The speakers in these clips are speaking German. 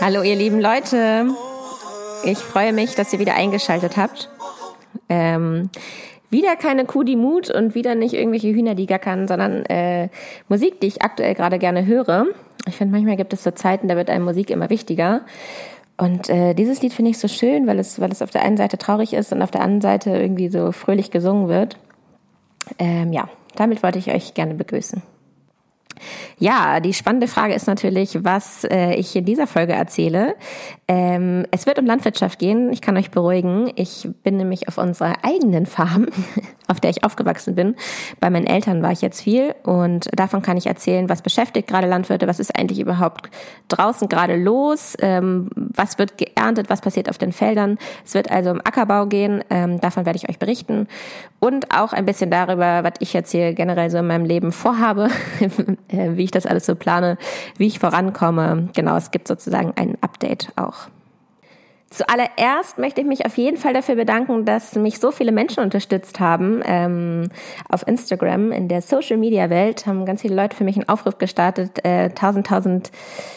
Hallo ihr lieben Leute, ich freue mich, dass ihr wieder eingeschaltet habt. Ähm, wieder keine Kuh, die Mut und wieder nicht irgendwelche Hühner, die gackern, sondern äh, Musik, die ich aktuell gerade gerne höre. Ich finde, manchmal gibt es so Zeiten, da wird einem Musik immer wichtiger. Und äh, dieses Lied finde ich so schön, weil es, weil es auf der einen Seite traurig ist und auf der anderen Seite irgendwie so fröhlich gesungen wird. Ähm, ja, damit wollte ich euch gerne begrüßen. Ja, die spannende Frage ist natürlich, was äh, ich in dieser Folge erzähle. Ähm, es wird um Landwirtschaft gehen. Ich kann euch beruhigen. Ich bin nämlich auf unserer eigenen Farm, auf der ich aufgewachsen bin. Bei meinen Eltern war ich jetzt viel und davon kann ich erzählen, was beschäftigt gerade Landwirte, was ist eigentlich überhaupt draußen gerade los, ähm, was wird geerntet, was passiert auf den Feldern. Es wird also um Ackerbau gehen. Ähm, davon werde ich euch berichten und auch ein bisschen darüber, was ich jetzt hier generell so in meinem Leben vorhabe, äh, wie ich das alles so plane, wie ich vorankomme. Genau, es gibt sozusagen ein Update auch. Zuallererst möchte ich mich auf jeden Fall dafür bedanken, dass mich so viele Menschen unterstützt haben. Ähm, auf Instagram, in der Social Media Welt, haben ganz viele Leute für mich einen Aufruf gestartet. Äh, tausend, tausend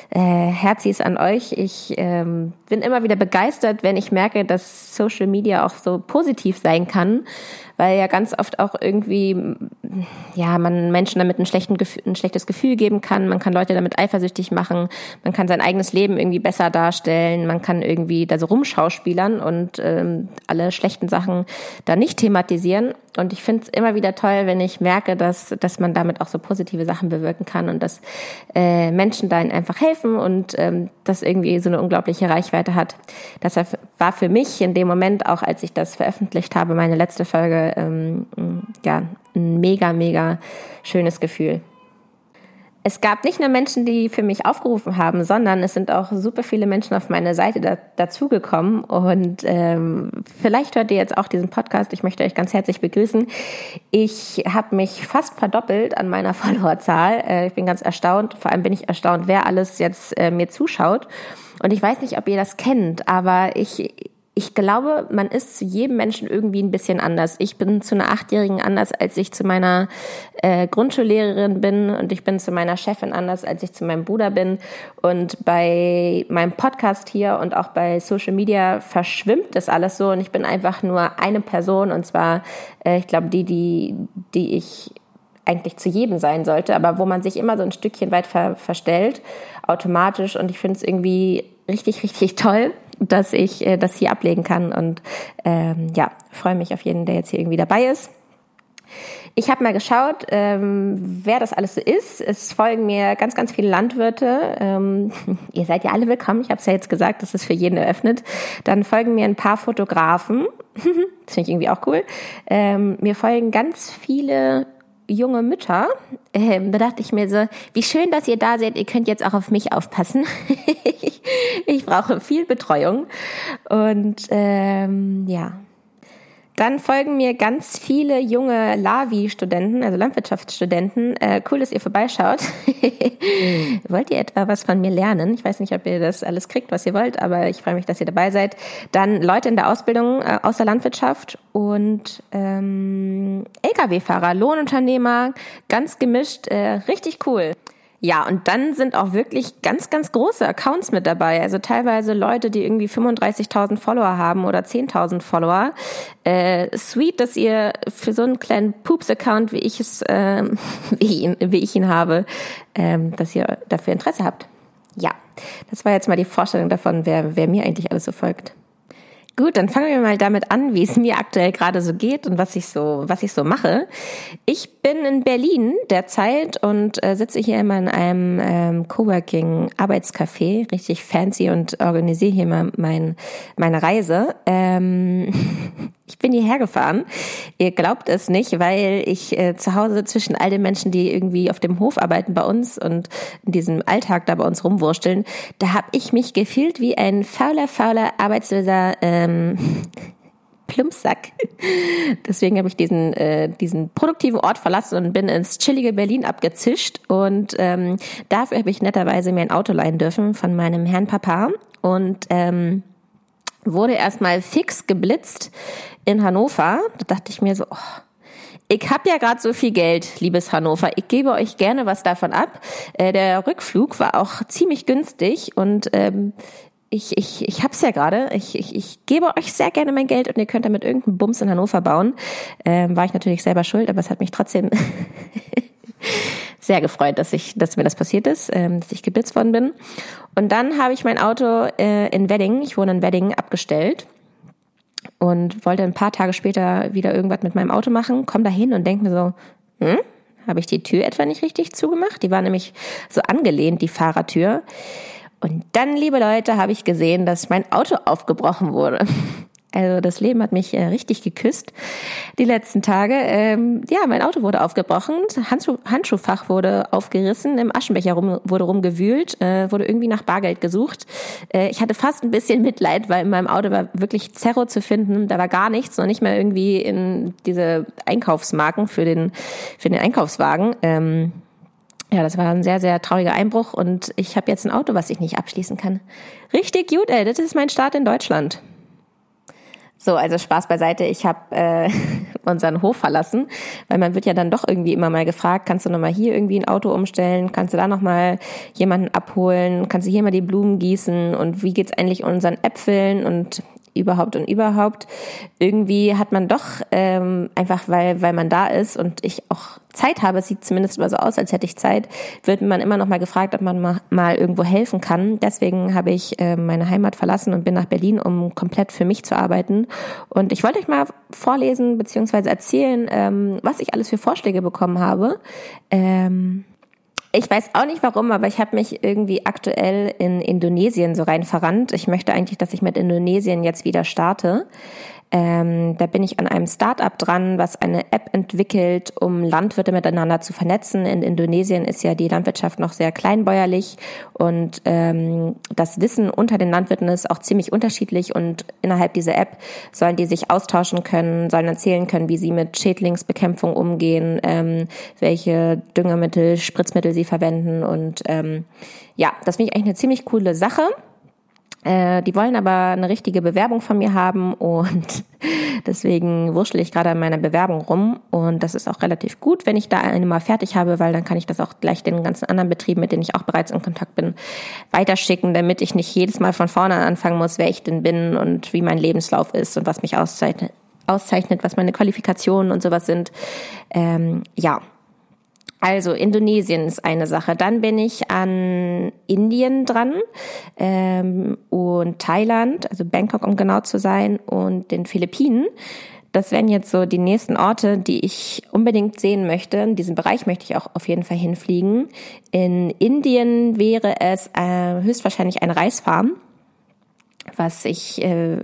äh, Herzis an euch. Ich ähm, bin immer wieder begeistert, wenn ich merke, dass Social Media auch so positiv sein kann weil ja ganz oft auch irgendwie, ja, man Menschen damit ein, schlechten, ein schlechtes Gefühl geben kann, man kann Leute damit eifersüchtig machen, man kann sein eigenes Leben irgendwie besser darstellen, man kann irgendwie da so rumschauspielern und ähm, alle schlechten Sachen da nicht thematisieren. Und ich finde es immer wieder toll, wenn ich merke, dass, dass man damit auch so positive Sachen bewirken kann und dass äh, Menschen da einfach helfen und ähm, das irgendwie so eine unglaubliche Reichweite hat. Deshalb war für mich in dem Moment, auch als ich das veröffentlicht habe, meine letzte Folge, ähm, ja, ein mega, mega schönes Gefühl. Es gab nicht nur Menschen, die für mich aufgerufen haben, sondern es sind auch super viele Menschen auf meine Seite da, dazugekommen. Und ähm, vielleicht hört ihr jetzt auch diesen Podcast. Ich möchte euch ganz herzlich begrüßen. Ich habe mich fast verdoppelt an meiner Followerzahl. Äh, ich bin ganz erstaunt. Vor allem bin ich erstaunt, wer alles jetzt äh, mir zuschaut. Und ich weiß nicht, ob ihr das kennt, aber ich ich glaube, man ist zu jedem Menschen irgendwie ein bisschen anders. Ich bin zu einer Achtjährigen anders, als ich zu meiner äh, Grundschullehrerin bin und ich bin zu meiner Chefin anders, als ich zu meinem Bruder bin. Und bei meinem Podcast hier und auch bei Social Media verschwimmt das alles so und ich bin einfach nur eine Person und zwar, äh, ich glaube, die, die, die ich eigentlich zu jedem sein sollte, aber wo man sich immer so ein Stückchen weit ver verstellt, automatisch. Und ich finde es irgendwie richtig, richtig toll, dass ich äh, das hier ablegen kann. Und ähm, ja, freue mich auf jeden, der jetzt hier irgendwie dabei ist. Ich habe mal geschaut, ähm, wer das alles so ist. Es folgen mir ganz, ganz viele Landwirte. Ähm, ihr seid ja alle willkommen. Ich habe es ja jetzt gesagt, das ist für jeden eröffnet. Dann folgen mir ein paar Fotografen. das finde ich irgendwie auch cool. Ähm, mir folgen ganz viele junge Mütter, ähm, da dachte ich mir so, wie schön, dass ihr da seid, ihr könnt jetzt auch auf mich aufpassen. ich brauche viel Betreuung. Und ähm, ja, dann folgen mir ganz viele junge LAVI-Studenten, also Landwirtschaftsstudenten. Äh, cool, dass ihr vorbeischaut. wollt ihr etwa was von mir lernen? Ich weiß nicht, ob ihr das alles kriegt, was ihr wollt, aber ich freue mich, dass ihr dabei seid. Dann Leute in der Ausbildung äh, aus der Landwirtschaft und ähm, Lkw-Fahrer, Lohnunternehmer, ganz gemischt, äh, richtig cool. Ja, und dann sind auch wirklich ganz, ganz große Accounts mit dabei. Also teilweise Leute, die irgendwie 35.000 Follower haben oder 10.000 Follower. Äh, sweet, dass ihr für so einen kleinen Poops-Account, wie ich es, äh, wie, ihn, wie ich ihn habe, ähm, dass ihr dafür Interesse habt. Ja, das war jetzt mal die Vorstellung davon, wer, wer mir eigentlich alles so folgt. Gut, dann fangen wir mal damit an, wie es mir aktuell gerade so geht und was ich so, was ich so mache. Ich bin in Berlin derzeit und äh, sitze hier immer in einem ähm, Coworking Arbeitscafé, richtig fancy und organisiere hier mal mein, meine Reise. Ähm, ich bin hierher gefahren. Ihr glaubt es nicht, weil ich äh, zu Hause zwischen all den Menschen, die irgendwie auf dem Hof arbeiten bei uns und in diesem Alltag da bei uns rumwursteln, da habe ich mich gefühlt wie ein fauler, fauler arbeitsloser äh, ähm, Plumpsack. Deswegen habe ich diesen, äh, diesen produktiven Ort verlassen und bin ins chillige Berlin abgezischt. Und ähm, dafür habe ich netterweise mir ein Auto leihen dürfen von meinem Herrn Papa. Und ähm, wurde erstmal fix geblitzt in Hannover. Da dachte ich mir so, oh, ich habe ja gerade so viel Geld, liebes Hannover. Ich gebe euch gerne was davon ab. Äh, der Rückflug war auch ziemlich günstig und ähm, ich, ich, ich hab's ja gerade. Ich, ich, ich gebe euch sehr gerne mein Geld und ihr könnt damit irgendeinen Bums in Hannover bauen. Ähm, war ich natürlich selber schuld, aber es hat mich trotzdem sehr gefreut, dass ich, dass mir das passiert ist, ähm, dass ich geblitzt worden bin. Und dann habe ich mein Auto äh, in Wedding, ich wohne in Wedding, abgestellt und wollte ein paar Tage später wieder irgendwas mit meinem Auto machen, komm da hin und denk mir so, hm, habe ich die Tür etwa nicht richtig zugemacht? Die war nämlich so angelehnt, die Fahrertür. Und dann, liebe Leute, habe ich gesehen, dass mein Auto aufgebrochen wurde. Also das Leben hat mich äh, richtig geküsst die letzten Tage. Ähm, ja, mein Auto wurde aufgebrochen, Handschuh, Handschuhfach wurde aufgerissen, im Aschenbecher rum, wurde rumgewühlt, äh, wurde irgendwie nach Bargeld gesucht. Äh, ich hatte fast ein bisschen Mitleid, weil in meinem Auto war wirklich Zerro zu finden. Da war gar nichts, noch nicht mal irgendwie in diese Einkaufsmarken für den, für den Einkaufswagen. Ähm, ja, das war ein sehr, sehr trauriger Einbruch und ich habe jetzt ein Auto, was ich nicht abschließen kann. Richtig gut, ey, das ist mein Start in Deutschland. So, also Spaß beiseite. Ich habe äh, unseren Hof verlassen, weil man wird ja dann doch irgendwie immer mal gefragt, kannst du noch mal hier irgendwie ein Auto umstellen, kannst du da noch mal jemanden abholen, kannst du hier mal die Blumen gießen? Und wie geht's eigentlich unseren Äpfeln? Und überhaupt und überhaupt. Irgendwie hat man doch ähm, einfach, weil, weil man da ist und ich auch Zeit habe, es sieht zumindest immer so aus, als hätte ich Zeit, wird man immer noch mal gefragt, ob man mal, irgendwo helfen kann. Deswegen habe ich äh, meine Heimat verlassen und bin nach Berlin, um komplett für mich zu arbeiten. Und ich wollte euch mal vorlesen bzw. erzählen, ähm, was ich alles für Vorschläge bekommen habe. Ähm, ich weiß auch nicht warum, aber ich habe mich irgendwie aktuell in Indonesien so rein verrannt. Ich möchte eigentlich, dass ich mit Indonesien jetzt wieder starte. Ähm, da bin ich an einem Start-up dran, was eine App entwickelt, um Landwirte miteinander zu vernetzen. In Indonesien ist ja die Landwirtschaft noch sehr kleinbäuerlich und ähm, das Wissen unter den Landwirten ist auch ziemlich unterschiedlich und innerhalb dieser App sollen die sich austauschen können, sollen erzählen können, wie sie mit Schädlingsbekämpfung umgehen, ähm, welche Düngemittel, Spritzmittel sie verwenden und ähm, ja, das finde ich eigentlich eine ziemlich coole Sache. Äh, die wollen aber eine richtige Bewerbung von mir haben und deswegen wurschtel ich gerade an meiner Bewerbung rum und das ist auch relativ gut, wenn ich da eine mal fertig habe, weil dann kann ich das auch gleich den ganzen anderen Betrieben, mit denen ich auch bereits in Kontakt bin, weiterschicken, damit ich nicht jedes Mal von vorne anfangen muss, wer ich denn bin und wie mein Lebenslauf ist und was mich auszeichnet, auszeichnet was meine Qualifikationen und sowas sind. Ähm, ja, also Indonesien ist eine Sache. Dann bin ich an Indien dran ähm, und Thailand, also Bangkok, um genau zu sein, und den Philippinen. Das wären jetzt so die nächsten Orte, die ich unbedingt sehen möchte. In diesem Bereich möchte ich auch auf jeden Fall hinfliegen. In Indien wäre es äh, höchstwahrscheinlich eine Reisfarm was ich äh,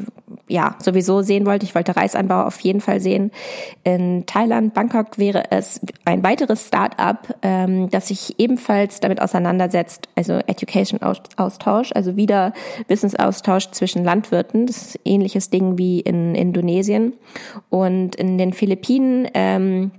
ja sowieso sehen wollte. Ich wollte Reisanbau auf jeden Fall sehen. In Thailand, Bangkok wäre es ein weiteres Start-up, ähm, das sich ebenfalls damit auseinandersetzt, also Education-Austausch, also wieder Wissensaustausch zwischen Landwirten. Das ist ähnliches Ding wie in Indonesien. Und in den Philippinen ähm,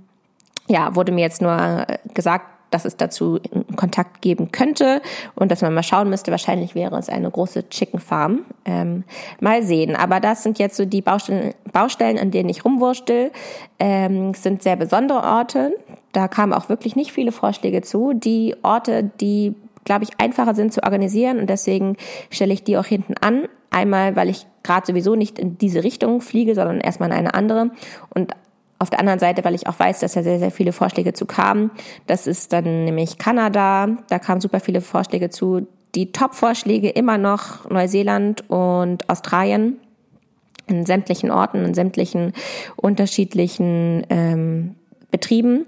ja, wurde mir jetzt nur gesagt, dass es dazu Kontakt geben könnte und dass man mal schauen müsste. Wahrscheinlich wäre es eine große Chicken Farm. Ähm, mal sehen. Aber das sind jetzt so die Baustellen, Baustellen an denen ich rumwurstel. Ähm, sind sehr besondere Orte. Da kamen auch wirklich nicht viele Vorschläge zu. Die Orte, die glaube ich, einfacher sind zu organisieren und deswegen stelle ich die auch hinten an. Einmal, weil ich gerade sowieso nicht in diese Richtung fliege, sondern erstmal in eine andere und auf der anderen Seite, weil ich auch weiß, dass da sehr, sehr viele Vorschläge zu kamen. Das ist dann nämlich Kanada. Da kamen super viele Vorschläge zu. Die Top-Vorschläge immer noch Neuseeland und Australien in sämtlichen Orten, in sämtlichen unterschiedlichen ähm, Betrieben.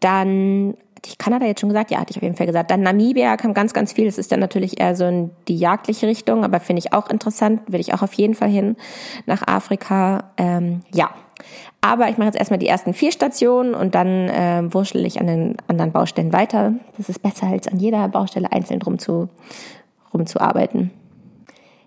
Dann hatte ich Kanada jetzt schon gesagt? Ja, hatte ich auf jeden Fall gesagt. Dann Namibia kam ganz, ganz viel. Das ist dann natürlich eher so in die jagdliche Richtung, aber finde ich auch interessant. Will ich auch auf jeden Fall hin nach Afrika. Ähm, ja, aber ich mache jetzt erstmal die ersten vier Stationen und dann äh, wurschtel ich an den anderen Baustellen weiter. Das ist besser als an jeder Baustelle einzeln rum zu, rumzuarbeiten.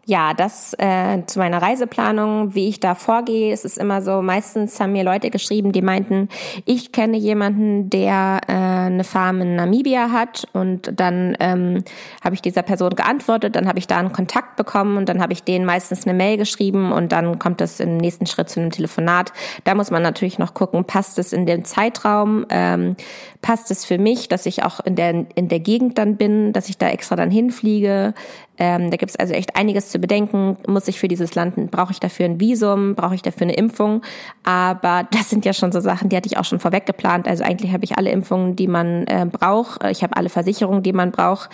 Ja, das äh, zu meiner Reiseplanung, wie ich da vorgehe. Es ist immer so, meistens haben mir Leute geschrieben, die meinten, ich kenne jemanden, der äh, eine Farm in Namibia hat und dann ähm, habe ich dieser Person geantwortet, dann habe ich da einen Kontakt bekommen und dann habe ich denen meistens eine Mail geschrieben und dann kommt es im nächsten Schritt zu einem Telefonat. Da muss man natürlich noch gucken, passt es in den Zeitraum, ähm, passt es für mich, dass ich auch in der in der Gegend dann bin, dass ich da extra dann hinfliege, ähm, da gibt es also echt einiges zu bedenken. Muss ich für dieses Land, brauche ich dafür ein Visum, brauche ich dafür eine Impfung? Aber das sind ja schon so Sachen, die hatte ich auch schon vorweg geplant. Also eigentlich habe ich alle Impfungen, die man äh, braucht. Ich habe alle Versicherungen, die man braucht.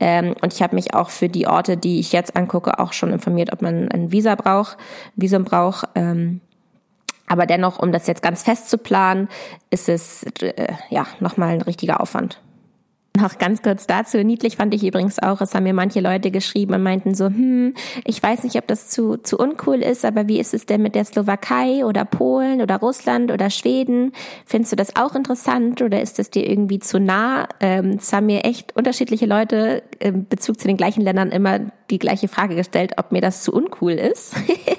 Ähm, und ich habe mich auch für die Orte, die ich jetzt angucke, auch schon informiert, ob man ein Visa braucht, Visum braucht. Ähm, aber dennoch, um das jetzt ganz fest zu planen, ist es äh, ja nochmal ein richtiger Aufwand. Noch ganz kurz dazu. Niedlich fand ich übrigens auch, es haben mir manche Leute geschrieben und meinten so, hm, ich weiß nicht, ob das zu, zu uncool ist, aber wie ist es denn mit der Slowakei oder Polen oder Russland oder Schweden? Findest du das auch interessant oder ist das dir irgendwie zu nah? Ähm, es haben mir echt unterschiedliche Leute im Bezug zu den gleichen Ländern immer die gleiche Frage gestellt, ob mir das zu uncool ist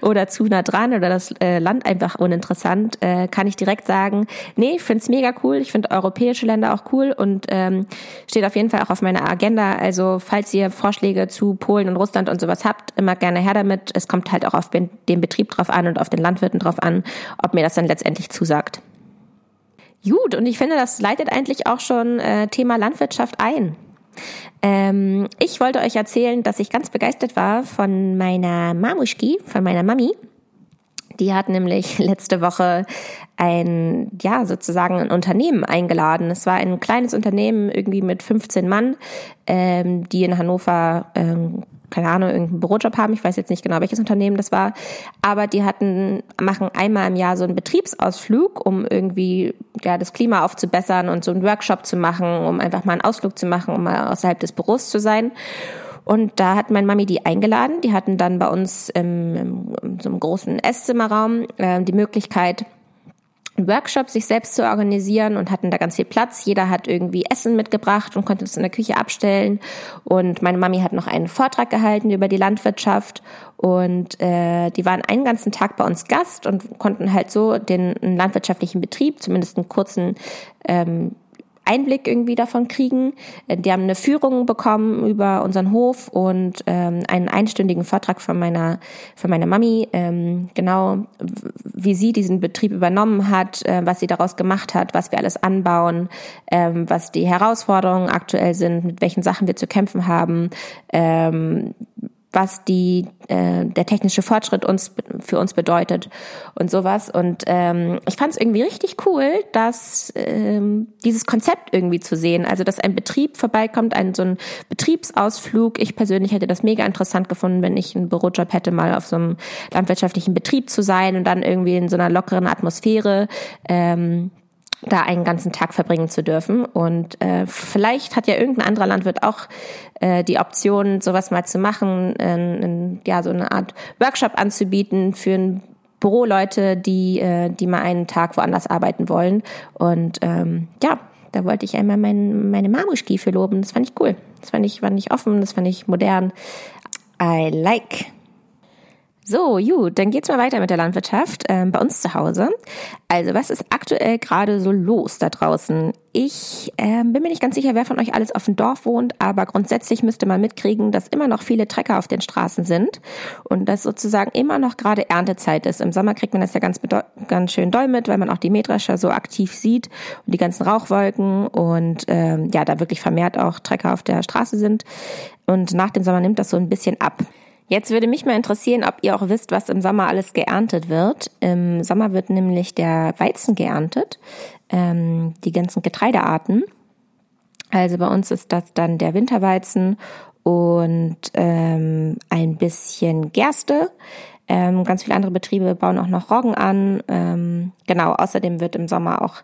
oder zu nah dran oder das äh, Land einfach uninteressant, äh, kann ich direkt sagen, nee, ich finde es mega cool. Ich finde europäische Länder auch cool und ähm, steht auf jeden Fall auch auf meiner Agenda. Also falls ihr Vorschläge zu Polen und Russland und sowas habt, immer gerne her damit. Es kommt halt auch auf den Betrieb drauf an und auf den Landwirten drauf an, ob mir das dann letztendlich zusagt. Gut, und ich finde, das leitet eigentlich auch schon äh, Thema Landwirtschaft ein. Ähm, ich wollte euch erzählen, dass ich ganz begeistert war von meiner Mamuschki, von meiner Mami. Die hat nämlich letzte Woche ein, ja, sozusagen ein Unternehmen eingeladen. Es war ein kleines Unternehmen, irgendwie mit 15 Mann, ähm, die in Hannover ähm, keine Ahnung, irgendeinen Bürojob haben. Ich weiß jetzt nicht genau, welches Unternehmen das war. Aber die hatten, machen einmal im Jahr so einen Betriebsausflug, um irgendwie, ja, das Klima aufzubessern und so einen Workshop zu machen, um einfach mal einen Ausflug zu machen, um mal außerhalb des Büros zu sein. Und da hat meine Mami die eingeladen. Die hatten dann bei uns im, im, in so einem großen Esszimmerraum äh, die Möglichkeit, Workshop sich selbst zu organisieren und hatten da ganz viel Platz. Jeder hat irgendwie Essen mitgebracht und konnte es in der Küche abstellen. Und meine Mami hat noch einen Vortrag gehalten über die Landwirtschaft. Und äh, die waren einen ganzen Tag bei uns Gast und konnten halt so den landwirtschaftlichen Betrieb, zumindest einen kurzen ähm, Einblick irgendwie davon kriegen. Äh, die haben eine Führung bekommen über unseren Hof und ähm, einen einstündigen Vortrag von meiner von meiner Mami, ähm, genau wie sie diesen Betrieb übernommen hat, äh, was sie daraus gemacht hat, was wir alles anbauen, ähm, was die Herausforderungen aktuell sind, mit welchen Sachen wir zu kämpfen haben, ähm, was die äh, der technische Fortschritt uns für uns bedeutet und sowas. Und ähm, ich fand es irgendwie richtig cool, dass ähm, dieses Konzept irgendwie zu sehen. Also dass ein Betrieb vorbeikommt, ein so ein Betriebsausflug. Ich persönlich hätte das mega interessant gefunden, wenn ich einen Bürojob hätte, mal auf so einem landwirtschaftlichen Betrieb zu sein und dann irgendwie in so einer lockeren Atmosphäre. Ähm, da einen ganzen Tag verbringen zu dürfen. Und äh, vielleicht hat ja irgendein anderer Landwirt auch äh, die Option, sowas mal zu machen, äh, in, ja, so eine Art Workshop anzubieten für ein Büroleute, die, äh, die mal einen Tag woanders arbeiten wollen. Und ähm, ja, da wollte ich einmal mein, meine für loben. Das fand ich cool. Das fand ich, fand ich offen, das fand ich modern. I like. So, gut, dann geht's mal weiter mit der Landwirtschaft ähm, bei uns zu Hause. Also, was ist aktuell gerade so los da draußen? Ich ähm, bin mir nicht ganz sicher, wer von euch alles auf dem Dorf wohnt, aber grundsätzlich müsste man mitkriegen, dass immer noch viele Trecker auf den Straßen sind und dass sozusagen immer noch gerade Erntezeit ist. Im Sommer kriegt man das ja ganz, ganz schön doll mit, weil man auch die Mähdrescher so aktiv sieht und die ganzen Rauchwolken und ähm, ja, da wirklich vermehrt auch Trecker auf der Straße sind. Und nach dem Sommer nimmt das so ein bisschen ab. Jetzt würde mich mal interessieren, ob ihr auch wisst, was im Sommer alles geerntet wird. Im Sommer wird nämlich der Weizen geerntet, ähm, die ganzen Getreidearten. Also bei uns ist das dann der Winterweizen und ähm, ein bisschen Gerste. Ähm, ganz viele andere Betriebe bauen auch noch Roggen an. Ähm, genau, außerdem wird im Sommer auch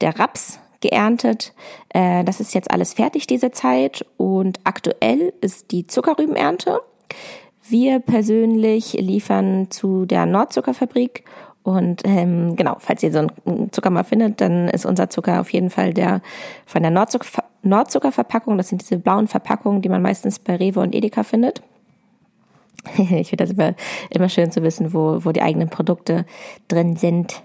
der Raps geerntet. Äh, das ist jetzt alles fertig diese Zeit und aktuell ist die Zuckerrübenernte. Wir persönlich liefern zu der Nordzuckerfabrik und ähm, genau, falls ihr so einen Zucker mal findet, dann ist unser Zucker auf jeden Fall der von der Nordzucker Nordzuckerverpackung. Das sind diese blauen Verpackungen, die man meistens bei Rewe und Edeka findet. ich finde das immer, immer schön zu wissen, wo, wo die eigenen Produkte drin sind.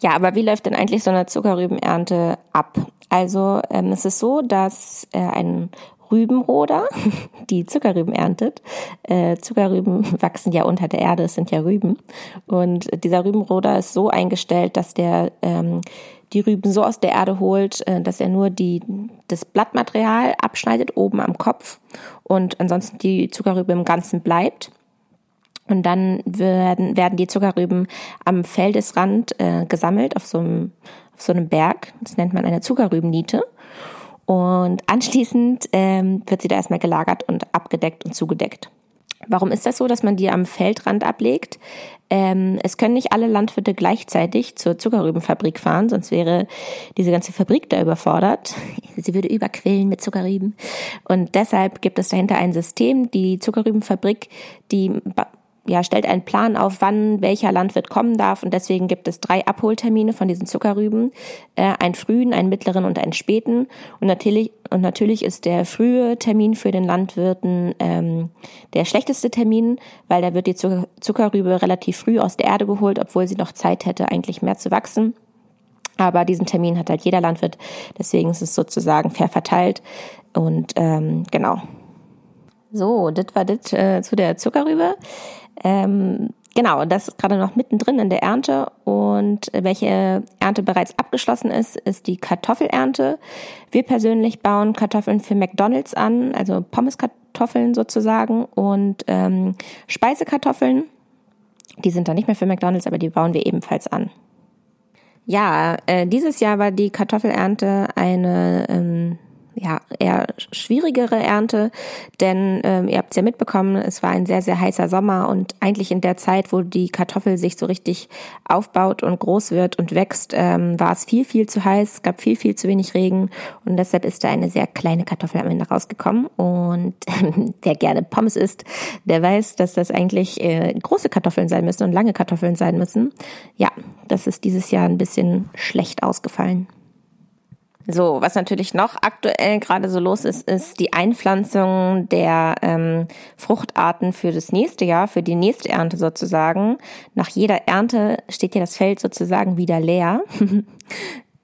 Ja, aber wie läuft denn eigentlich so eine Zuckerrübenernte ab? Also ähm, es ist so, dass äh, ein Rübenroder, die Zuckerrüben erntet. Äh, Zuckerrüben wachsen ja unter der Erde, es sind ja Rüben. Und dieser Rübenroder ist so eingestellt, dass der ähm, die Rüben so aus der Erde holt, äh, dass er nur die, das Blattmaterial abschneidet oben am Kopf und ansonsten die Zuckerrübe im Ganzen bleibt. Und dann werden, werden die Zuckerrüben am Feldesrand äh, gesammelt auf so, einem, auf so einem Berg. Das nennt man eine Zuckerrübenniete. Und anschließend ähm, wird sie da erstmal gelagert und abgedeckt und zugedeckt. Warum ist das so, dass man die am Feldrand ablegt? Ähm, es können nicht alle Landwirte gleichzeitig zur Zuckerrübenfabrik fahren, sonst wäre diese ganze Fabrik da überfordert. Sie würde überquillen mit Zuckerrüben. Und deshalb gibt es dahinter ein System, die Zuckerrübenfabrik, die ja, stellt einen Plan auf, wann welcher Landwirt kommen darf. Und deswegen gibt es drei Abholtermine von diesen Zuckerrüben. Äh, einen frühen, einen mittleren und einen späten. Und natürlich, und natürlich ist der frühe Termin für den Landwirten ähm, der schlechteste Termin, weil da wird die Zucker Zuckerrübe relativ früh aus der Erde geholt, obwohl sie noch Zeit hätte, eigentlich mehr zu wachsen. Aber diesen Termin hat halt jeder Landwirt. Deswegen ist es sozusagen fair verteilt. Und ähm, genau. So, das war das äh, zu der Zuckerrübe. Ähm, genau, das ist gerade noch mittendrin in der Ernte und welche Ernte bereits abgeschlossen ist, ist die Kartoffelernte. Wir persönlich bauen Kartoffeln für McDonald's an, also Pommeskartoffeln sozusagen und ähm, Speisekartoffeln. Die sind dann nicht mehr für McDonald's, aber die bauen wir ebenfalls an. Ja, äh, dieses Jahr war die Kartoffelernte eine ähm, ja, eher schwierigere Ernte, denn ähm, ihr habt es ja mitbekommen, es war ein sehr, sehr heißer Sommer und eigentlich in der Zeit, wo die Kartoffel sich so richtig aufbaut und groß wird und wächst, ähm, war es viel, viel zu heiß, gab viel, viel zu wenig Regen und deshalb ist da eine sehr kleine Kartoffel am Ende rausgekommen und wer gerne Pommes isst, der weiß, dass das eigentlich äh, große Kartoffeln sein müssen und lange Kartoffeln sein müssen. Ja, das ist dieses Jahr ein bisschen schlecht ausgefallen. So, was natürlich noch aktuell gerade so los ist, ist die Einpflanzung der ähm, Fruchtarten für das nächste Jahr, für die nächste Ernte sozusagen. Nach jeder Ernte steht ja das Feld sozusagen wieder leer.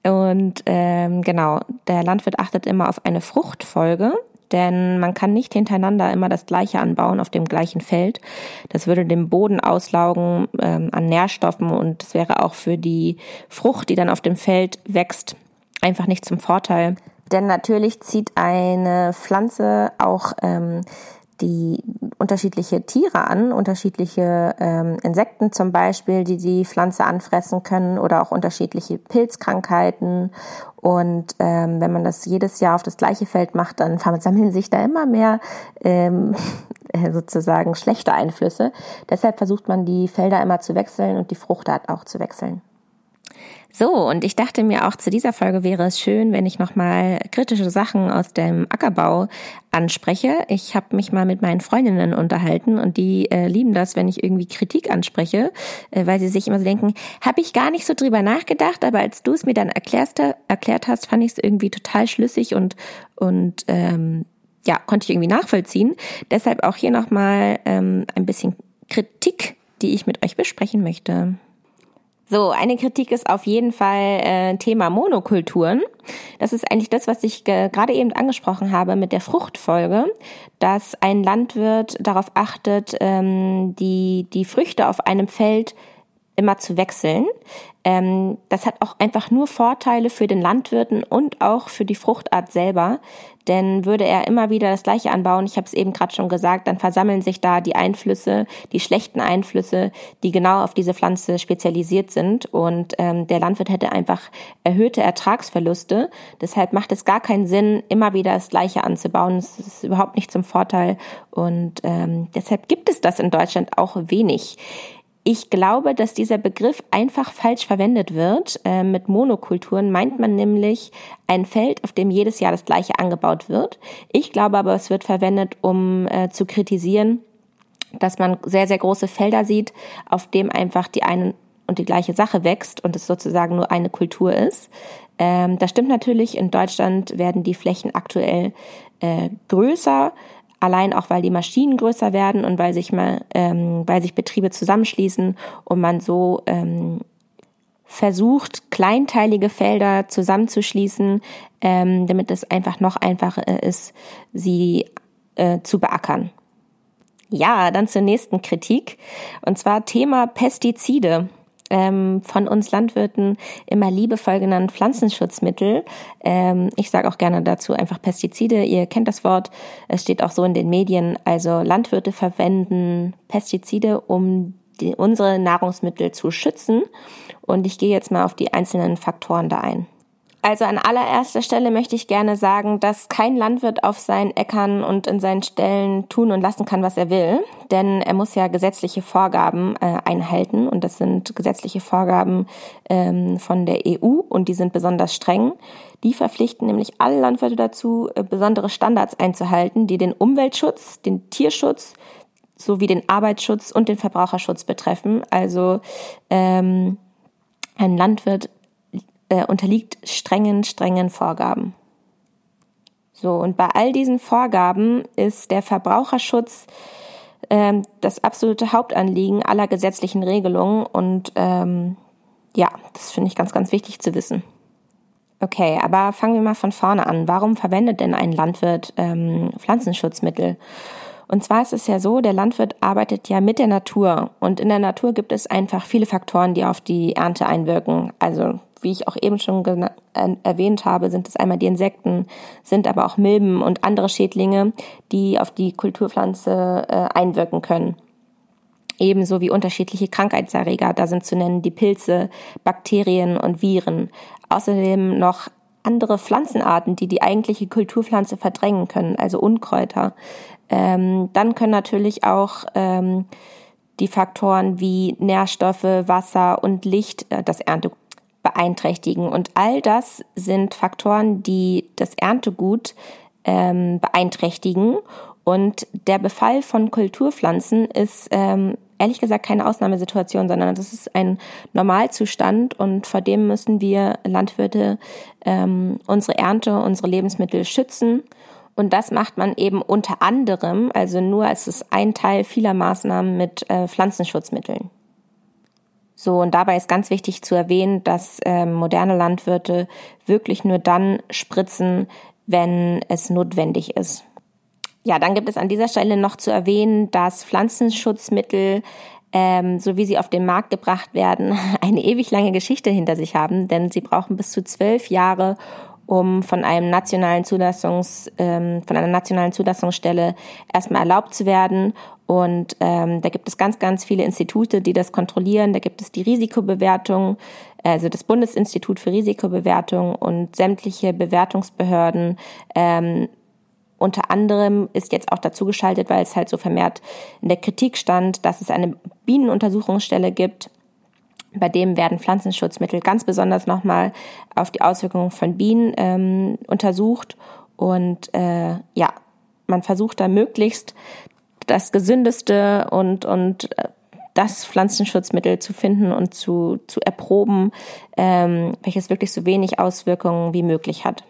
Und ähm, genau, der Landwirt achtet immer auf eine Fruchtfolge, denn man kann nicht hintereinander immer das gleiche anbauen auf dem gleichen Feld. Das würde den Boden auslaugen ähm, an Nährstoffen und es wäre auch für die Frucht, die dann auf dem Feld wächst, einfach nicht zum Vorteil. Denn natürlich zieht eine Pflanze auch ähm, die unterschiedliche Tiere an, unterschiedliche ähm, Insekten zum Beispiel, die die Pflanze anfressen können oder auch unterschiedliche Pilzkrankheiten. Und ähm, wenn man das jedes Jahr auf das gleiche Feld macht, dann sammeln sich da immer mehr ähm, sozusagen schlechte Einflüsse. Deshalb versucht man die Felder immer zu wechseln und die Fruchtart auch zu wechseln. So, und ich dachte mir auch zu dieser Folge wäre es schön, wenn ich nochmal kritische Sachen aus dem Ackerbau anspreche. Ich habe mich mal mit meinen Freundinnen unterhalten und die äh, lieben das, wenn ich irgendwie Kritik anspreche, äh, weil sie sich immer so denken, habe ich gar nicht so drüber nachgedacht, aber als du es mir dann erklärst, erklärt hast, fand ich es irgendwie total schlüssig und, und ähm, ja, konnte ich irgendwie nachvollziehen. Deshalb auch hier nochmal ähm, ein bisschen Kritik, die ich mit euch besprechen möchte. So, eine Kritik ist auf jeden Fall äh, Thema Monokulturen. Das ist eigentlich das, was ich gerade eben angesprochen habe mit der Fruchtfolge, dass ein Landwirt darauf achtet, ähm, die, die Früchte auf einem Feld immer zu wechseln. Ähm, das hat auch einfach nur Vorteile für den Landwirten und auch für die Fruchtart selber. Denn würde er immer wieder das gleiche anbauen, ich habe es eben gerade schon gesagt, dann versammeln sich da die Einflüsse, die schlechten Einflüsse, die genau auf diese Pflanze spezialisiert sind. Und ähm, der Landwirt hätte einfach erhöhte Ertragsverluste. Deshalb macht es gar keinen Sinn, immer wieder das gleiche anzubauen. Es ist überhaupt nicht zum Vorteil. Und ähm, deshalb gibt es das in Deutschland auch wenig. Ich glaube, dass dieser Begriff einfach falsch verwendet wird. Äh, mit Monokulturen meint man nämlich ein Feld, auf dem jedes Jahr das gleiche angebaut wird. Ich glaube aber, es wird verwendet, um äh, zu kritisieren, dass man sehr, sehr große Felder sieht, auf dem einfach die eine und die gleiche Sache wächst und es sozusagen nur eine Kultur ist. Ähm, das stimmt natürlich. In Deutschland werden die Flächen aktuell äh, größer allein auch weil die Maschinen größer werden und weil sich mal, ähm, weil sich Betriebe zusammenschließen und man so ähm, versucht, kleinteilige Felder zusammenzuschließen, ähm, damit es einfach noch einfacher ist, sie äh, zu beackern. Ja, dann zur nächsten Kritik, und zwar Thema Pestizide ähm, von uns Landwirten immer liebevoll genannt Pflanzenschutzmittel. Ähm, ich sage auch gerne dazu einfach Pestizide. Ihr kennt das Wort. Es steht auch so in den Medien. Also Landwirte verwenden Pestizide, um die, unsere Nahrungsmittel zu schützen. Und ich gehe jetzt mal auf die einzelnen Faktoren da ein. Also an allererster Stelle möchte ich gerne sagen, dass kein Landwirt auf seinen Äckern und in seinen Ställen tun und lassen kann, was er will, denn er muss ja gesetzliche Vorgaben äh, einhalten und das sind gesetzliche Vorgaben ähm, von der EU und die sind besonders streng. Die verpflichten nämlich alle Landwirte dazu, äh, besondere Standards einzuhalten, die den Umweltschutz, den Tierschutz sowie den Arbeitsschutz und den Verbraucherschutz betreffen. Also ähm, ein Landwirt äh, unterliegt strengen, strengen Vorgaben. So, und bei all diesen Vorgaben ist der Verbraucherschutz ähm, das absolute Hauptanliegen aller gesetzlichen Regelungen und ähm, ja, das finde ich ganz, ganz wichtig zu wissen. Okay, aber fangen wir mal von vorne an. Warum verwendet denn ein Landwirt ähm, Pflanzenschutzmittel? Und zwar ist es ja so, der Landwirt arbeitet ja mit der Natur und in der Natur gibt es einfach viele Faktoren, die auf die Ernte einwirken. Also wie ich auch eben schon erwähnt habe, sind es einmal die Insekten, sind aber auch Milben und andere Schädlinge, die auf die Kulturpflanze äh, einwirken können. Ebenso wie unterschiedliche Krankheitserreger, da sind zu nennen die Pilze, Bakterien und Viren. Außerdem noch andere Pflanzenarten, die die eigentliche Kulturpflanze verdrängen können, also Unkräuter. Ähm, dann können natürlich auch ähm, die Faktoren wie Nährstoffe, Wasser und Licht äh, das Erntegut beeinträchtigen. Und all das sind Faktoren, die das Erntegut ähm, beeinträchtigen. Und der Befall von Kulturpflanzen ist ähm, ehrlich gesagt keine Ausnahmesituation, sondern das ist ein Normalzustand und vor dem müssen wir Landwirte ähm, unsere Ernte, unsere Lebensmittel schützen. Und das macht man eben unter anderem, also nur als es ein Teil vieler Maßnahmen mit äh, Pflanzenschutzmitteln. So, und dabei ist ganz wichtig zu erwähnen, dass äh, moderne Landwirte wirklich nur dann spritzen, wenn es notwendig ist. Ja, dann gibt es an dieser Stelle noch zu erwähnen, dass Pflanzenschutzmittel, ähm, so wie sie auf den Markt gebracht werden, eine ewig lange Geschichte hinter sich haben, denn sie brauchen bis zu zwölf Jahre, um von einem nationalen Zulassungs, ähm, von einer nationalen Zulassungsstelle erstmal erlaubt zu werden und ähm, da gibt es ganz, ganz viele Institute, die das kontrollieren. Da gibt es die Risikobewertung, also das Bundesinstitut für Risikobewertung und sämtliche Bewertungsbehörden. Ähm, unter anderem ist jetzt auch dazu geschaltet, weil es halt so vermehrt in der Kritik stand, dass es eine Bienenuntersuchungsstelle gibt. Bei dem werden Pflanzenschutzmittel ganz besonders nochmal auf die Auswirkungen von Bienen ähm, untersucht. Und äh, ja, man versucht da möglichst das gesündeste und, und äh, das Pflanzenschutzmittel zu finden und zu, zu erproben, ähm, welches wirklich so wenig Auswirkungen wie möglich hat.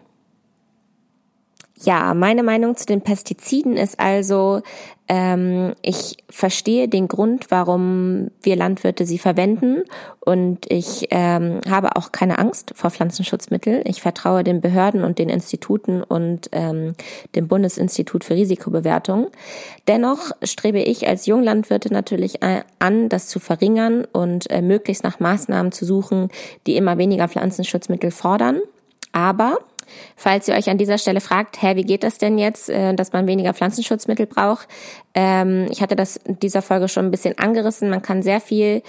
Ja, meine Meinung zu den Pestiziden ist also, ähm, ich verstehe den Grund, warum wir Landwirte sie verwenden und ich ähm, habe auch keine Angst vor Pflanzenschutzmitteln. Ich vertraue den Behörden und den Instituten und ähm, dem Bundesinstitut für Risikobewertung. Dennoch strebe ich als Junglandwirte natürlich an, das zu verringern und äh, möglichst nach Maßnahmen zu suchen, die immer weniger Pflanzenschutzmittel fordern. Aber Falls ihr euch an dieser Stelle fragt, hä, wie geht das denn jetzt, äh, dass man weniger Pflanzenschutzmittel braucht? Ähm, ich hatte das in dieser Folge schon ein bisschen angerissen. Man kann sehr viel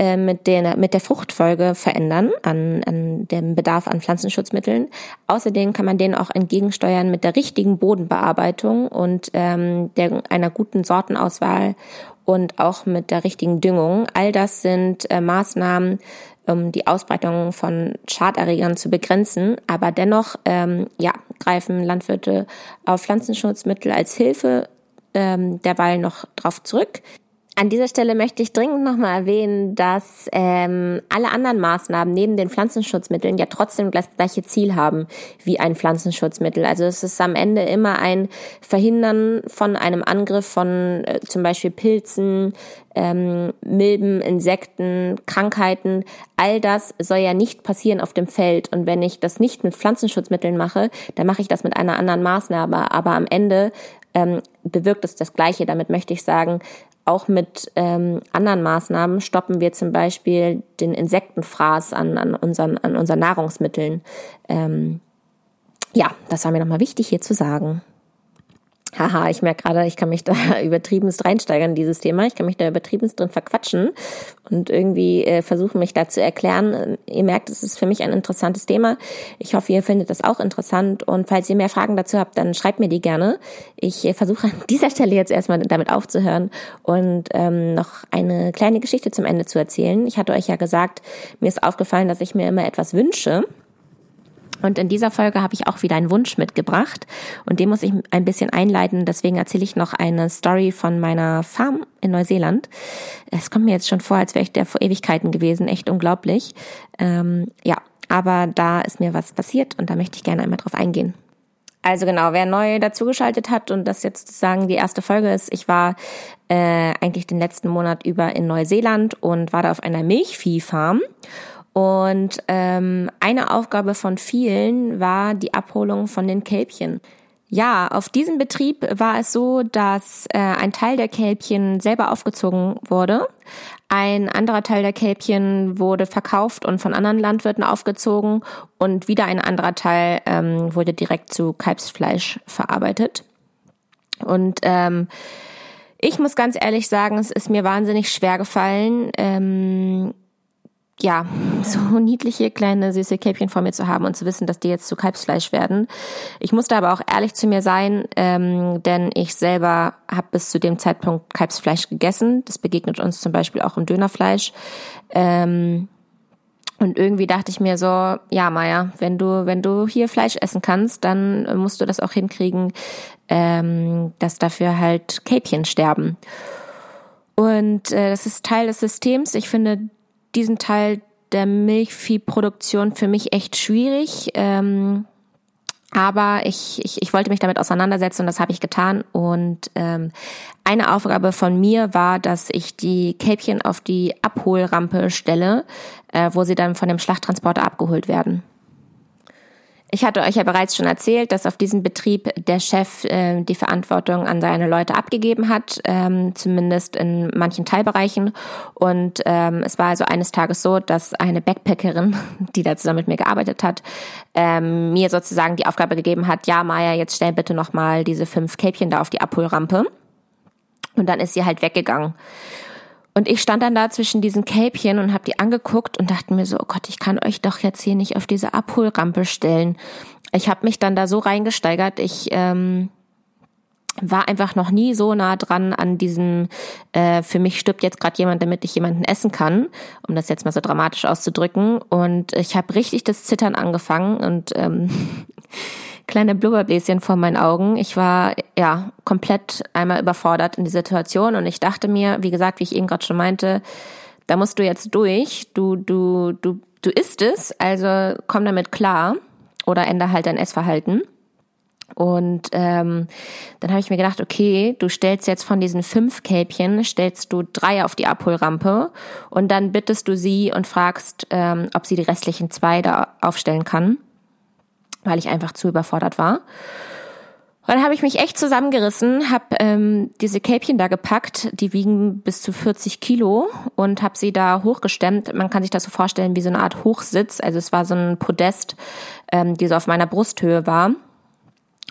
äh, mit der, mit der Fruchtfolge verändern an, an dem Bedarf an Pflanzenschutzmitteln. Außerdem kann man denen auch entgegensteuern mit der richtigen Bodenbearbeitung und ähm, der, einer guten Sortenauswahl und auch mit der richtigen Düngung. All das sind äh, Maßnahmen, um die Ausbreitung von Schaderregern zu begrenzen. Aber dennoch ähm, ja, greifen Landwirte auf Pflanzenschutzmittel als Hilfe ähm, derweil noch drauf zurück. An dieser Stelle möchte ich dringend nochmal erwähnen, dass ähm, alle anderen Maßnahmen neben den Pflanzenschutzmitteln ja trotzdem das gleiche Ziel haben wie ein Pflanzenschutzmittel. Also es ist am Ende immer ein Verhindern von einem Angriff von äh, zum Beispiel Pilzen, ähm, Milben, Insekten, Krankheiten. All das soll ja nicht passieren auf dem Feld. Und wenn ich das nicht mit Pflanzenschutzmitteln mache, dann mache ich das mit einer anderen Maßnahme. Aber am Ende ähm, bewirkt es das Gleiche. Damit möchte ich sagen, auch mit ähm, anderen Maßnahmen stoppen wir zum Beispiel den Insektenfraß an, an, unseren, an unseren Nahrungsmitteln. Ähm, ja, das war mir nochmal wichtig hier zu sagen. Haha, ich merke gerade, ich kann mich da übertriebenst reinsteigern in dieses Thema. Ich kann mich da übertriebenst drin verquatschen und irgendwie äh, versuchen, mich da zu erklären. Ihr merkt, es ist für mich ein interessantes Thema. Ich hoffe, ihr findet das auch interessant. Und falls ihr mehr Fragen dazu habt, dann schreibt mir die gerne. Ich äh, versuche an dieser Stelle jetzt erstmal damit aufzuhören und ähm, noch eine kleine Geschichte zum Ende zu erzählen. Ich hatte euch ja gesagt, mir ist aufgefallen, dass ich mir immer etwas wünsche. Und in dieser Folge habe ich auch wieder einen Wunsch mitgebracht und den muss ich ein bisschen einleiten. Deswegen erzähle ich noch eine Story von meiner Farm in Neuseeland. Es kommt mir jetzt schon vor, als wäre ich der vor Ewigkeiten gewesen. Echt unglaublich. Ähm, ja, aber da ist mir was passiert und da möchte ich gerne einmal drauf eingehen. Also genau, wer neu dazugeschaltet hat und das jetzt sozusagen die erste Folge ist, ich war äh, eigentlich den letzten Monat über in Neuseeland und war da auf einer Milchviehfarm und ähm, eine Aufgabe von vielen war die Abholung von den Kälbchen. Ja, auf diesem Betrieb war es so, dass äh, ein Teil der Kälbchen selber aufgezogen wurde. Ein anderer Teil der Kälbchen wurde verkauft und von anderen Landwirten aufgezogen und wieder ein anderer Teil ähm, wurde direkt zu Kalbsfleisch verarbeitet. Und ähm, ich muss ganz ehrlich sagen, es ist mir wahnsinnig schwer gefallen, ähm, ja, so niedliche kleine süße Kälbchen vor mir zu haben und zu wissen, dass die jetzt zu Kalbsfleisch werden. Ich musste aber auch ehrlich zu mir sein, ähm, denn ich selber habe bis zu dem Zeitpunkt Kalbsfleisch gegessen. Das begegnet uns zum Beispiel auch im Dönerfleisch. Ähm, und irgendwie dachte ich mir so, ja, Maya, wenn du, wenn du hier Fleisch essen kannst, dann musst du das auch hinkriegen, ähm, dass dafür halt Kälbchen sterben. Und äh, das ist Teil des Systems. Ich finde, diesen Teil der Milchviehproduktion für mich echt schwierig. Ähm, aber ich, ich, ich wollte mich damit auseinandersetzen und das habe ich getan. Und ähm, eine Aufgabe von mir war, dass ich die Kälbchen auf die Abholrampe stelle, äh, wo sie dann von dem Schlachttransporter abgeholt werden. Ich hatte euch ja bereits schon erzählt, dass auf diesem Betrieb der Chef äh, die Verantwortung an seine Leute abgegeben hat, ähm, zumindest in manchen Teilbereichen. Und ähm, es war also eines Tages so, dass eine Backpackerin, die da zusammen mit mir gearbeitet hat, ähm, mir sozusagen die Aufgabe gegeben hat, ja, Maya, jetzt stell bitte nochmal diese fünf Käpchen da auf die Abholrampe. Und dann ist sie halt weggegangen. Und ich stand dann da zwischen diesen Kälbchen und habe die angeguckt und dachte mir so, oh Gott, ich kann euch doch jetzt hier nicht auf diese Abholrampe stellen. Ich habe mich dann da so reingesteigert. Ich ähm, war einfach noch nie so nah dran an diesem, äh, für mich stirbt jetzt gerade jemand, damit ich jemanden essen kann, um das jetzt mal so dramatisch auszudrücken. Und ich habe richtig das Zittern angefangen und ähm, kleine Blubberbläschen vor meinen Augen. Ich war ja komplett einmal überfordert in die Situation und ich dachte mir, wie gesagt, wie ich eben gerade schon meinte, da musst du jetzt durch. Du, du, du, du isst es, also komm damit klar oder ändere halt dein Essverhalten. Und ähm, dann habe ich mir gedacht, okay, du stellst jetzt von diesen fünf Kälbchen, stellst du drei auf die Abholrampe und dann bittest du sie und fragst, ähm, ob sie die restlichen zwei da aufstellen kann weil ich einfach zu überfordert war. Und dann habe ich mich echt zusammengerissen, habe ähm, diese Kälbchen da gepackt, die wiegen bis zu 40 Kilo und habe sie da hochgestemmt. Man kann sich das so vorstellen wie so eine Art Hochsitz. Also es war so ein Podest, ähm, die so auf meiner Brusthöhe war.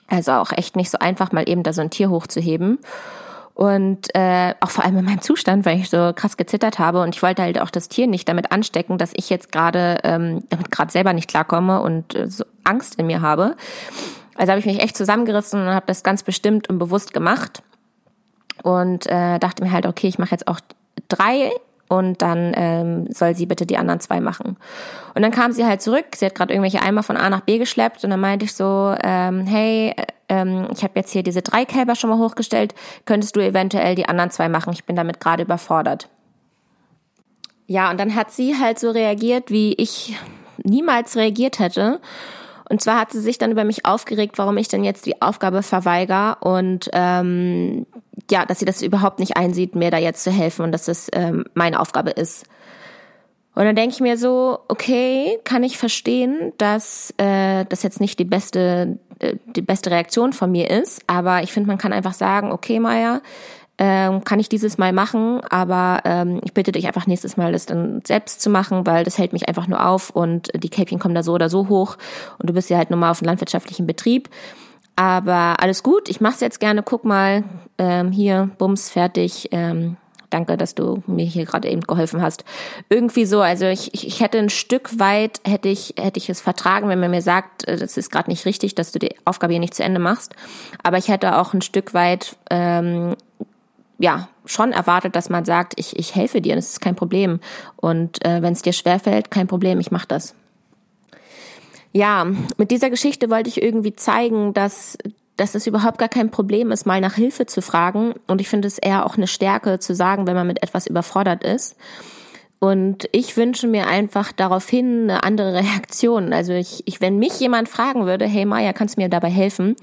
Also auch echt nicht so einfach, mal eben da so ein Tier hochzuheben. Und äh, auch vor allem in meinem Zustand, weil ich so krass gezittert habe und ich wollte halt auch das Tier nicht damit anstecken, dass ich jetzt gerade ähm, damit gerade selber nicht klarkomme und äh, so Angst in mir habe. Also habe ich mich echt zusammengerissen und habe das ganz bestimmt und bewusst gemacht und äh, dachte mir halt, okay, ich mache jetzt auch drei und dann ähm, soll sie bitte die anderen zwei machen. Und dann kam sie halt zurück, sie hat gerade irgendwelche Eimer von A nach B geschleppt und dann meinte ich so, ähm, hey, ähm, ich habe jetzt hier diese drei Kälber schon mal hochgestellt, könntest du eventuell die anderen zwei machen. Ich bin damit gerade überfordert. Ja, und dann hat sie halt so reagiert, wie ich niemals reagiert hätte. Und zwar hat sie sich dann über mich aufgeregt, warum ich denn jetzt die Aufgabe verweigere und ähm, ja, dass sie das überhaupt nicht einsieht, mir da jetzt zu helfen und dass das ähm, meine Aufgabe ist. Und dann denke ich mir so, okay, kann ich verstehen, dass äh, das jetzt nicht die beste äh, die beste Reaktion von mir ist, aber ich finde, man kann einfach sagen, okay, Maya, ähm, kann ich dieses Mal machen, aber ähm, ich bitte dich einfach nächstes Mal das dann selbst zu machen, weil das hält mich einfach nur auf und die Kälbchen kommen da so oder so hoch und du bist ja halt normal auf einem landwirtschaftlichen Betrieb. Aber alles gut, ich mach's jetzt gerne, guck mal, ähm, hier, bums, fertig, ähm, danke, dass du mir hier gerade eben geholfen hast. Irgendwie so, also ich, ich, hätte ein Stück weit, hätte ich, hätte ich es vertragen, wenn man mir sagt, äh, das ist gerade nicht richtig, dass du die Aufgabe hier nicht zu Ende machst. Aber ich hätte auch ein Stück weit ähm, ja, schon erwartet, dass man sagt, ich, ich helfe dir, das ist kein Problem. Und äh, wenn es dir schwerfällt, kein Problem, ich mache das. Ja, mit dieser Geschichte wollte ich irgendwie zeigen, dass, dass es überhaupt gar kein Problem ist, mal nach Hilfe zu fragen. Und ich finde es eher auch eine Stärke zu sagen, wenn man mit etwas überfordert ist. Und ich wünsche mir einfach daraufhin eine andere Reaktion. Also ich, ich, wenn mich jemand fragen würde, hey Maya, kannst du mir dabei helfen?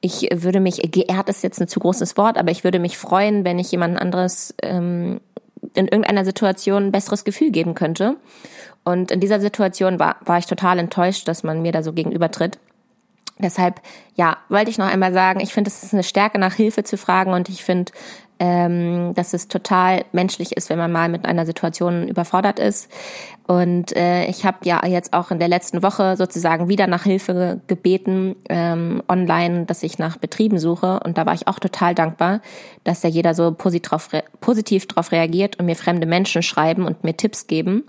ich würde mich, geehrt ist jetzt ein zu großes Wort, aber ich würde mich freuen, wenn ich jemand anderes ähm, in irgendeiner Situation ein besseres Gefühl geben könnte. Und in dieser Situation war, war ich total enttäuscht, dass man mir da so gegenübertritt. Deshalb, ja, wollte ich noch einmal sagen, ich finde, es ist eine Stärke, nach Hilfe zu fragen und ich finde, ähm, dass es total menschlich ist, wenn man mal mit einer Situation überfordert ist. Und äh, ich habe ja jetzt auch in der letzten Woche sozusagen wieder nach Hilfe gebeten ähm, online, dass ich nach Betrieben suche. Und da war ich auch total dankbar, dass da jeder so positiv drauf, positiv drauf reagiert und mir fremde Menschen schreiben und mir Tipps geben.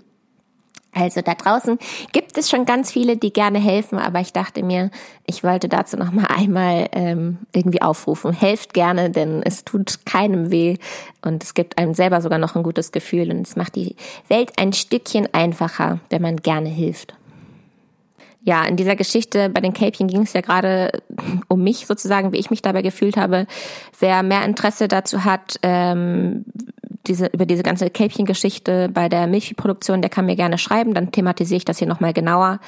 Also da draußen gibt es schon ganz viele, die gerne helfen, aber ich dachte mir, ich wollte dazu noch mal einmal ähm, irgendwie aufrufen. Helft gerne, denn es tut keinem weh und es gibt einem selber sogar noch ein gutes Gefühl und es macht die Welt ein Stückchen einfacher, wenn man gerne hilft. Ja, in dieser Geschichte bei den Kälbchen ging es ja gerade um mich sozusagen, wie ich mich dabei gefühlt habe. Wer mehr Interesse dazu hat, ähm, diese, über diese ganze Kälbchengeschichte bei der Milchproduktion, der kann mir gerne schreiben, dann thematisiere ich das hier nochmal genauer.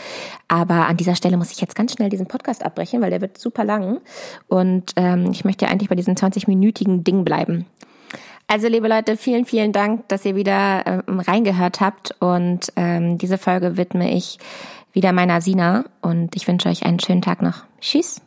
Aber an dieser Stelle muss ich jetzt ganz schnell diesen Podcast abbrechen, weil der wird super lang. Und ähm, ich möchte ja eigentlich bei diesem 20-minütigen Ding bleiben. Also, liebe Leute, vielen, vielen Dank, dass ihr wieder ähm, reingehört habt. Und ähm, diese Folge widme ich wieder meiner Sina. Und ich wünsche euch einen schönen Tag noch. Tschüss.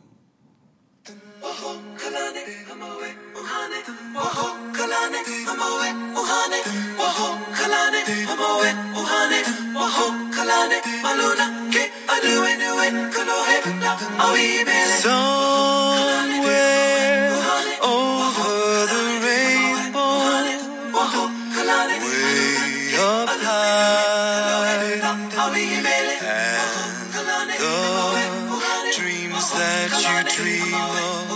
へおはね魔法からねまろだけあるえぬえこのへな青い目 Somewhere over the rainbow Way up high And the dreams that you dream of